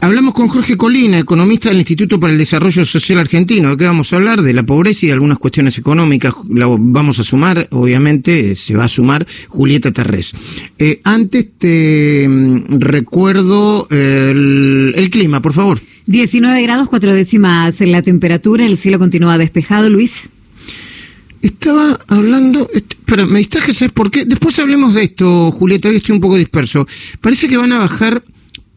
Hablamos con Jorge Colina, economista del Instituto para el Desarrollo Social Argentino. Acá vamos a hablar de la pobreza y de algunas cuestiones económicas. La vamos a sumar, obviamente, se va a sumar Julieta Tarrés. Eh, antes te mm, recuerdo el, el, clima, por favor. 19 grados, cuatro décimas en la temperatura, el cielo continúa despejado, Luis. Estaba hablando, pero me distraje, ¿sabes por qué? Después hablemos de esto, Julieta, hoy estoy un poco disperso. Parece que van a bajar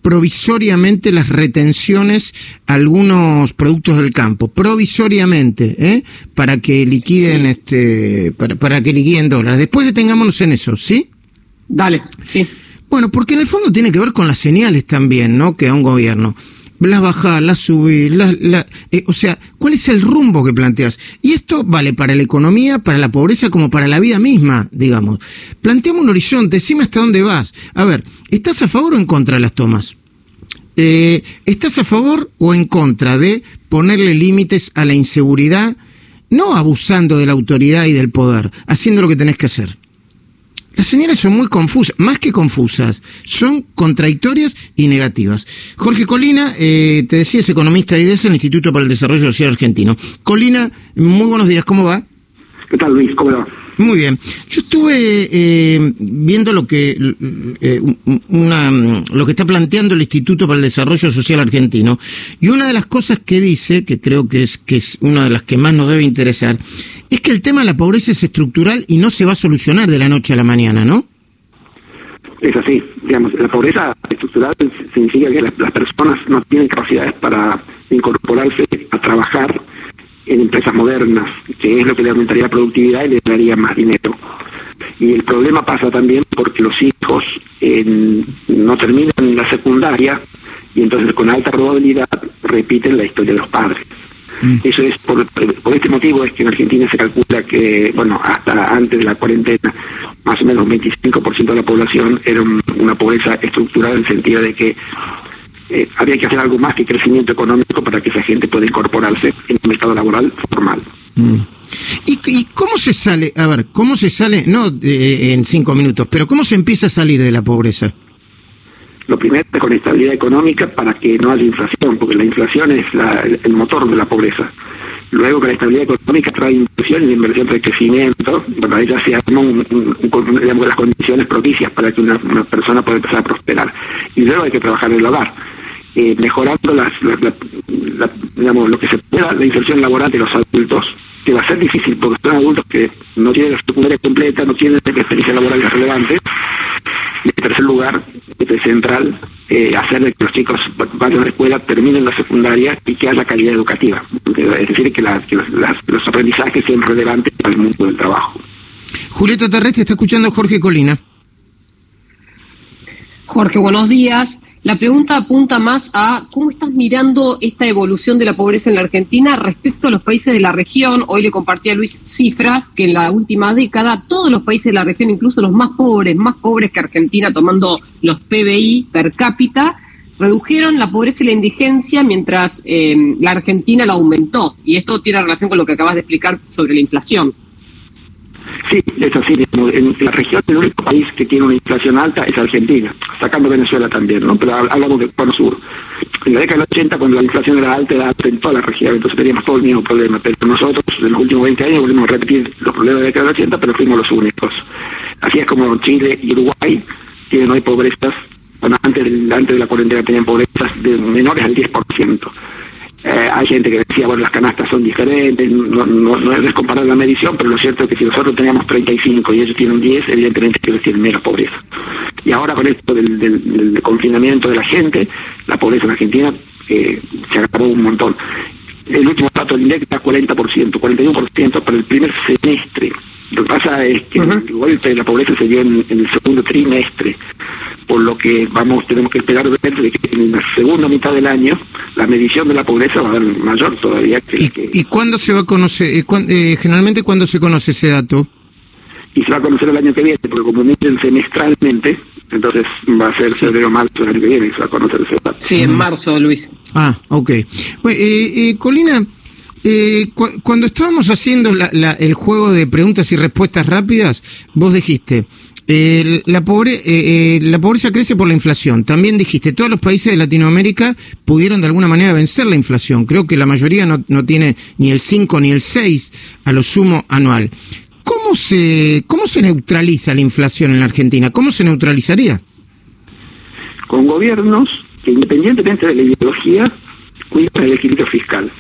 provisoriamente las retenciones a algunos productos del campo, provisoriamente, ¿eh? para que liquiden este, para, para que liquiden dólares. Después detengámonos en eso, ¿sí? Dale, sí. Bueno, porque en el fondo tiene que ver con las señales también, ¿no? Que a un gobierno las bajar, las subir, las, la, eh, o sea, ¿cuál es el rumbo que planteas? Y esto vale para la economía, para la pobreza, como para la vida misma, digamos. Planteamos un horizonte, decime hasta dónde vas. A ver, ¿estás a favor o en contra de las tomas? Eh, ¿Estás a favor o en contra de ponerle límites a la inseguridad, no abusando de la autoridad y del poder, haciendo lo que tenés que hacer? Las señales son muy confusas, más que confusas, son contradictorias y negativas. Jorge Colina, eh, te decía, es economista y del Instituto para el Desarrollo Social Argentino. Colina, muy buenos días, ¿cómo va? ¿Qué tal, Luis? ¿Cómo va? Muy bien. Yo estuve eh, viendo lo que eh, una, lo que está planteando el Instituto para el Desarrollo Social Argentino y una de las cosas que dice, que creo que es que es una de las que más nos debe interesar, es que el tema de la pobreza es estructural y no se va a solucionar de la noche a la mañana, ¿no? Es así, digamos, la pobreza estructural significa que las, personas no tienen capacidades para incorporarse a trabajar en empresas modernas, que es lo que le aumentaría la productividad y le daría más dinero. Y el problema pasa también porque los hijos no terminan la secundaria y entonces con alta probabilidad repiten la historia de los padres. Eso es por, por este motivo es que en Argentina se calcula que, bueno, hasta antes de la cuarentena, más o menos un 25% de la población era una pobreza estructural en el sentido de que eh, había que hacer algo más que crecimiento económico para que esa gente pueda incorporarse en el mercado laboral formal. Mm. ¿Y, cómo se sale? A ver, ¿cómo se sale? No eh, en cinco minutos, pero ¿cómo se empieza a salir de la pobreza? Lo primero es con estabilidad económica para que no haya inflación, porque la inflación es el motor de la pobreza. Luego que la estabilidad económica trae inversión y la inversión trae crecimiento, bueno, ya se arman las condiciones propicias para que una, persona pueda empezar a prosperar. Y luego hay que trabajar en el hogar. Eh, mejorando las, digamos, lo que se pueda la inserción laboral de los adultos, que va a ser difícil porque son adultos que no tienen la secundaria completa, no tienen experiencia laboral relevante. Y en tercer lugar, este central, eh, hacer de que los chicos vayan a la escuela, terminen la secundaria y que haya calidad educativa. Es decir, que, los aprendizajes sean relevantes para el mundo del trabajo. Julieta Terrestre está escuchando Jorge Colina. Jorge, buenos días. La pregunta apunta más a cómo estás mirando esta evolución de la pobreza en la Argentina respecto a los países de la región. Hoy le compartía a Luis cifras que en la última década todos los países de la región, incluso los más pobres, más pobres que Argentina, tomando los PBI per cápita, redujeron la pobreza y la indigencia mientras eh, la Argentina la aumentó. Y esto tiene relación con lo que acabas de explicar sobre la inflación. Sí, es así. En la región, el único país que tiene una inflación alta es Argentina, sacando Venezuela también, ¿no? Pero hablamos del Cono Sur. En la década del 80, cuando la inflación era alta, era alta en toda la región, entonces teníamos todo el mismo problema. Pero nosotros, en los últimos 20 años, volvimos a repetir los problemas de la década del 80, pero fuimos los únicos. Así es como Chile y Uruguay tienen hoy pobrezas, bueno, antes, antes de la cuarentena tenían pobrezas de menores al 10%. Eh, hay gente que decía, bueno, las canastas son diferentes, no, no, es comparar la medición, pero lo cierto es que si nosotros teníamos 35 y ellos tienen 10, evidentemente ellos tienen menos pobreza. Y ahora con esto del, del, confinamiento de la gente, la pobreza en Argentina eh, se agravó un montón. El último dato del INDEC está 40%, 41% para el primer semestre. Lo que pasa es que el golpe de la pobreza se dio en el segundo trimestre por lo que vamos tenemos que esperar ver que en la segunda mitad del año la medición de la pobreza va a ser mayor todavía que ¿Y, que... ¿y cuándo se va a conocer eh, eh, generalmente cuándo se conoce ese dato y se va a conocer el año que viene porque como miden semestralmente entonces va a ser febrero marzo del año que viene y se va a conocer ese dato. Sí en marzo Luis. Ah ok. Pues, eh, Colina eh, cuando estábamos haciendo la, el juego de preguntas y respuestas rápidas, vos dijiste, Eh, la, pobre, eh, la pobreza crece por la inflación. También dijiste, todos los países de Latinoamérica pudieron de alguna manera vencer la inflación. Creo que la mayoría no, no tiene ni el 5 ni el 6 a lo sumo anual. ¿Cómo se, ¿Cómo se neutraliza la inflación en la Argentina? ¿Cómo se neutralizaría? Con gobiernos que independientemente de la ideología cuidan el equilibrio fiscal.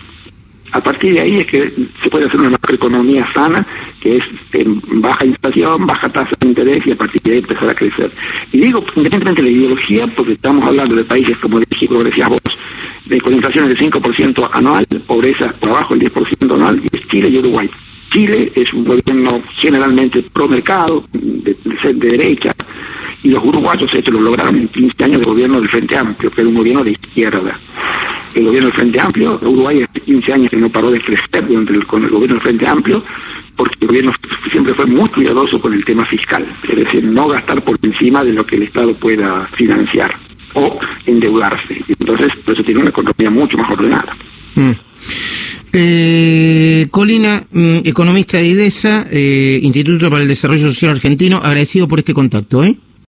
A partir de ahí es que se puede hacer una macroeconomía sana, que es baja inflación, baja tasa de interés y a partir de ahí empezar a crecer. Y digo, independientemente de la ideología, porque estamos hablando de países como México, decías vos, de, con inflaciones del 5% anual, pobreza por abajo del 10% anual, y es Chile y Uruguay. Chile es un gobierno generalmente pro mercado, de, de, de derecha, y los uruguayos esto lo lograron en 15 años de gobierno del Frente Amplio, que era un gobierno de izquierda. El gobierno del Frente Amplio, Uruguay hace 15 años que no paró de crecer durante el, con el gobierno del Frente Amplio, porque el gobierno siempre fue muy cuidadoso con el tema fiscal, es decir, no gastar por encima de lo que el Estado pueda financiar o endeudarse. Entonces, por eso tiene una economía mucho más ordenada. Mm. Eh, Colina, mm, economista de IDESA, eh, Instituto para el Desarrollo Social Argentino, agradecido por este contacto. ¿eh?